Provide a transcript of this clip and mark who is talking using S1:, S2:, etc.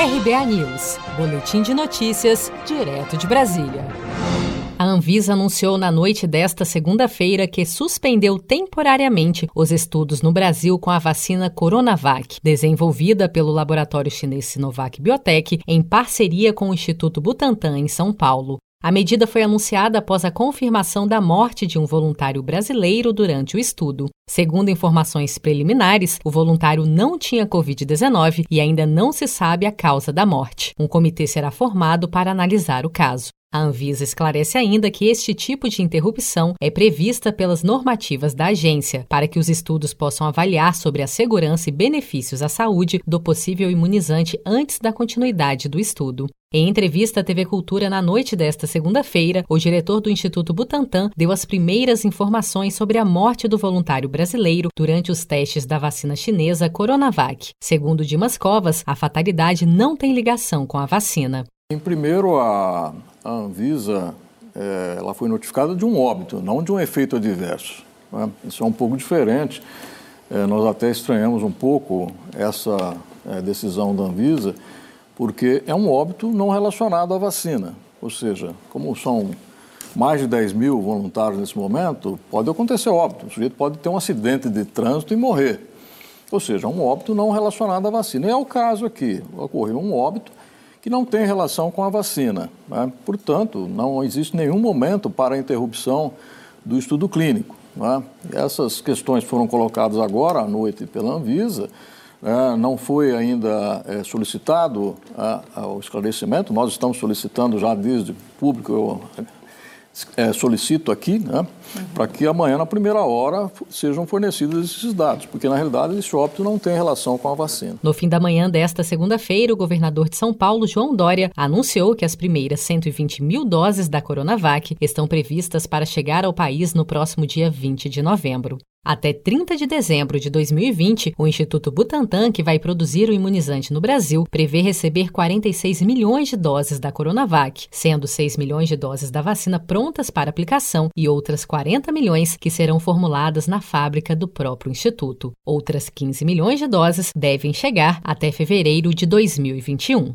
S1: RBA News, Boletim de Notícias, direto de Brasília. A Anvisa anunciou na noite desta segunda-feira que suspendeu temporariamente os estudos no Brasil com a vacina Coronavac, desenvolvida pelo laboratório chinês Sinovac Biotech em parceria com o Instituto Butantan em São Paulo. A medida foi anunciada após a confirmação da morte de um voluntário brasileiro durante o estudo. Segundo informações preliminares, o voluntário não tinha Covid-19 e ainda não se sabe a causa da morte. Um comitê será formado para analisar o caso. A Anvisa esclarece ainda que este tipo de interrupção é prevista pelas normativas da agência, para que os estudos possam avaliar sobre a segurança e benefícios à saúde do possível imunizante antes da continuidade do estudo. Em entrevista à TV Cultura na noite desta segunda-feira, o diretor do Instituto Butantan deu as primeiras informações sobre a morte do voluntário brasileiro durante os testes da vacina chinesa Coronavac. Segundo Dimas Covas, a fatalidade não tem ligação com a vacina.
S2: Em primeiro, a Anvisa é, ela foi notificada de um óbito, não de um efeito adverso. Né? Isso é um pouco diferente. É, nós até estranhamos um pouco essa é, decisão da Anvisa, porque é um óbito não relacionado à vacina. Ou seja, como são mais de 10 mil voluntários nesse momento, pode acontecer óbito. O sujeito pode ter um acidente de trânsito e morrer. Ou seja, um óbito não relacionado à vacina. E é o caso aqui. Ocorreu um óbito que não tem relação com a vacina. Né? Portanto, não existe nenhum momento para a interrupção do estudo clínico. Né? Essas questões foram colocadas agora à noite pela Anvisa. Né? Não foi ainda é, solicitado o esclarecimento, nós estamos solicitando já desde público, eu é, solicito aqui, né, uhum. para que amanhã, na primeira hora, sejam fornecidos esses dados, porque na realidade esse óbito não tem relação com a vacina.
S1: No fim da manhã desta segunda-feira, o governador de São Paulo, João Dória, anunciou que as primeiras 120 mil doses da Coronavac estão previstas para chegar ao país no próximo dia 20 de novembro. Até 30 de dezembro de 2020, o Instituto Butantan, que vai produzir o imunizante no Brasil, prevê receber 46 milhões de doses da Coronavac, sendo 6 milhões de doses da vacina prontas para aplicação e outras 40 milhões que serão formuladas na fábrica do próprio instituto. Outras 15 milhões de doses devem chegar até fevereiro de 2021.